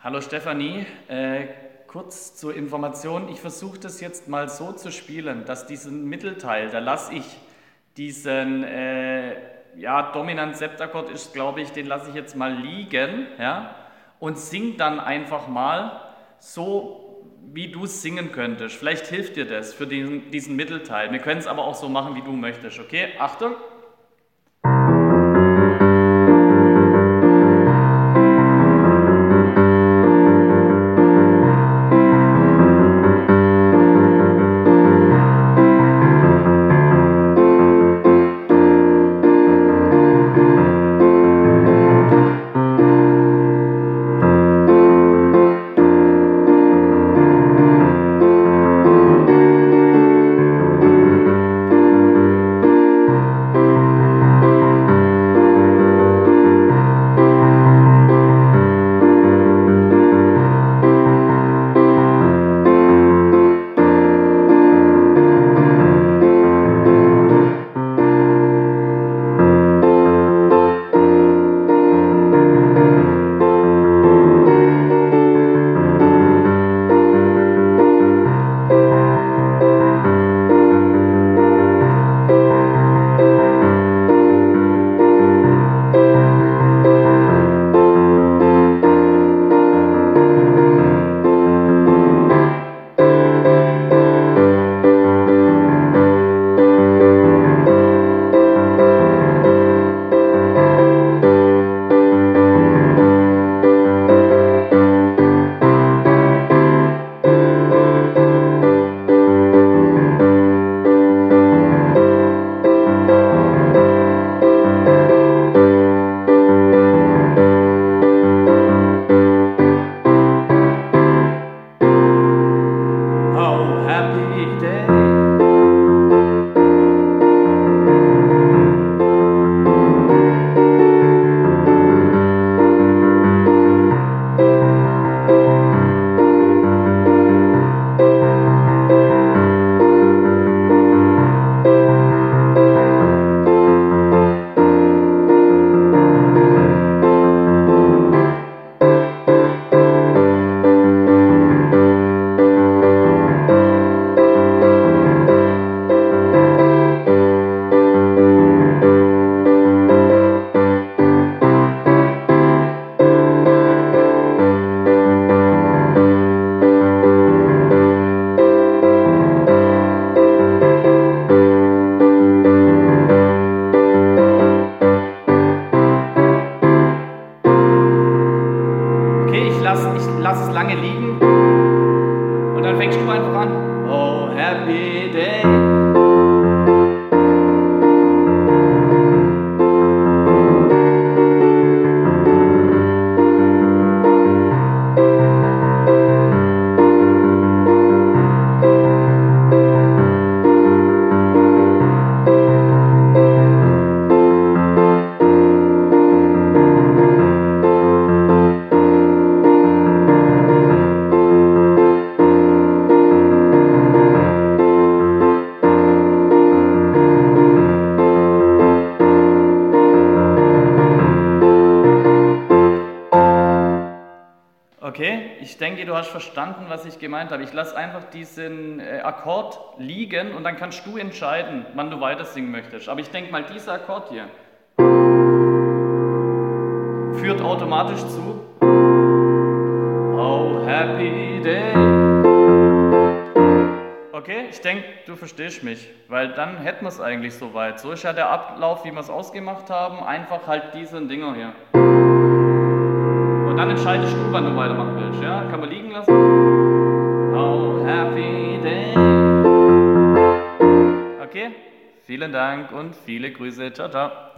Hallo Stefanie, äh, kurz zur Information. Ich versuche das jetzt mal so zu spielen, dass diesen Mittelteil, da lasse ich diesen, äh, ja, dominant Septakkord ist, glaube ich, den lasse ich jetzt mal liegen, ja, und sing dann einfach mal so, wie du es singen könntest. Vielleicht hilft dir das für diesen, diesen Mittelteil. Wir können es aber auch so machen, wie du möchtest, okay? Achtung! Happy day. Fängst du einfach an. Oh, happy day. Okay, ich denke, du hast verstanden, was ich gemeint habe. Ich lasse einfach diesen äh, Akkord liegen und dann kannst du entscheiden, wann du weiter singen möchtest. Aber ich denke mal, dieser Akkord hier führt automatisch zu Oh, happy day. Okay, ich denke, du verstehst mich, weil dann hätten wir es eigentlich soweit. So ist ja der Ablauf, wie wir es ausgemacht haben. Einfach halt diesen Dinger hier. Dann entscheidest du, wann du weitermachen willst. Ja? Kann man liegen lassen. Oh, happy day. Okay, vielen Dank und viele Grüße. Ciao, ciao.